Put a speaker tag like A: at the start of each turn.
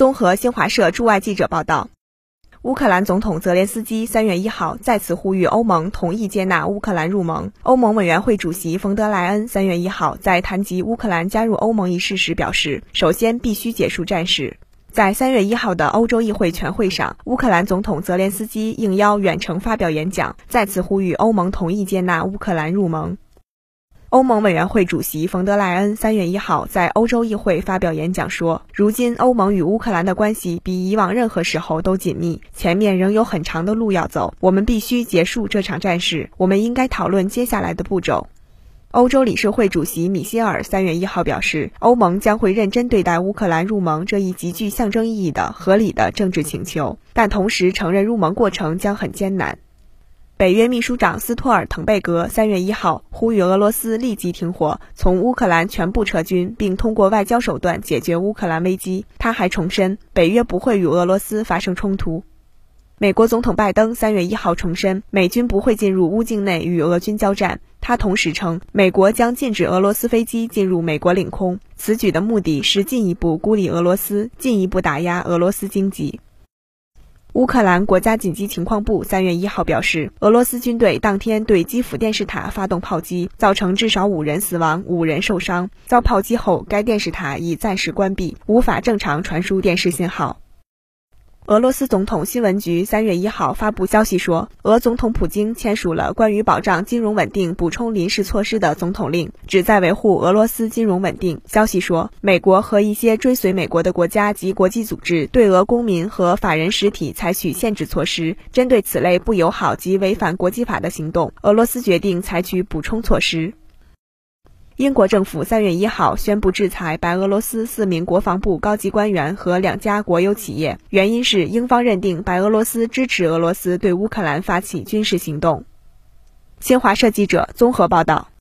A: 综合新华社驻外记者报道。乌克兰总统泽连斯基三月一号再次呼吁欧盟同意接纳乌克兰入盟。欧盟委员会主席冯德莱恩三月一号在谈及乌克兰加入欧盟一事时表示，首先必须结束战事。在三月一号的欧洲议会全会上，乌克兰总统泽连斯基应邀远程发表演讲，再次呼吁欧盟同意接纳乌克兰入盟。欧盟委员会主席冯德莱恩三月一号在欧洲议会发表演讲说：“如今欧盟与乌克兰的关系比以往任何时候都紧密，前面仍有很长的路要走。我们必须结束这场战事，我们应该讨论接下来的步骤。”欧洲理事会主席米歇尔三月一号表示，欧盟将会认真对待乌克兰入盟这一极具象征意义的合理的政治请求，但同时承认入盟过程将很艰难。北约秘书长斯托尔滕贝格三月一号呼吁俄罗斯立即停火，从乌克兰全部撤军，并通过外交手段解决乌克兰危机。他还重申，北约不会与俄罗斯发生冲突。美国总统拜登三月一号重申，美军不会进入乌境内与俄军交战。他同时称，美国将禁止俄罗斯飞机进入美国领空。此举的目的是进一步孤立俄罗斯，进一步打压俄罗斯经济。乌克兰国家紧急情况部三月一号表示，俄罗斯军队当天对基辅电视塔发动炮击，造成至少五人死亡、五人受伤。遭炮击后，该电视塔已暂时关闭，无法正常传输电视信号。俄罗斯总统新闻局三月一号发布消息说，俄总统普京签署了关于保障金融稳定补充临时措施的总统令，旨在维护俄罗斯金融稳定。消息说，美国和一些追随美国的国家及国际组织对俄公民和法人实体采取限制措施。针对此类不友好及违反国际法的行动，俄罗斯决定采取补充措施。英国政府三月一号宣布制裁白俄罗斯四名国防部高级官员和两家国有企业，原因是英方认定白俄罗斯支持俄罗斯对乌克兰发起军事行动。新华社记者综合报道。